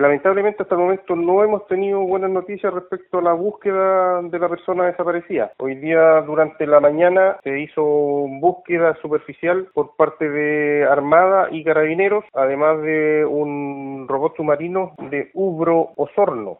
Lamentablemente hasta el momento no hemos tenido buenas noticias respecto a la búsqueda de la persona desaparecida. Hoy día durante la mañana se hizo búsqueda superficial por parte de Armada y Carabineros, además de un robot submarino de Ubro Osorno.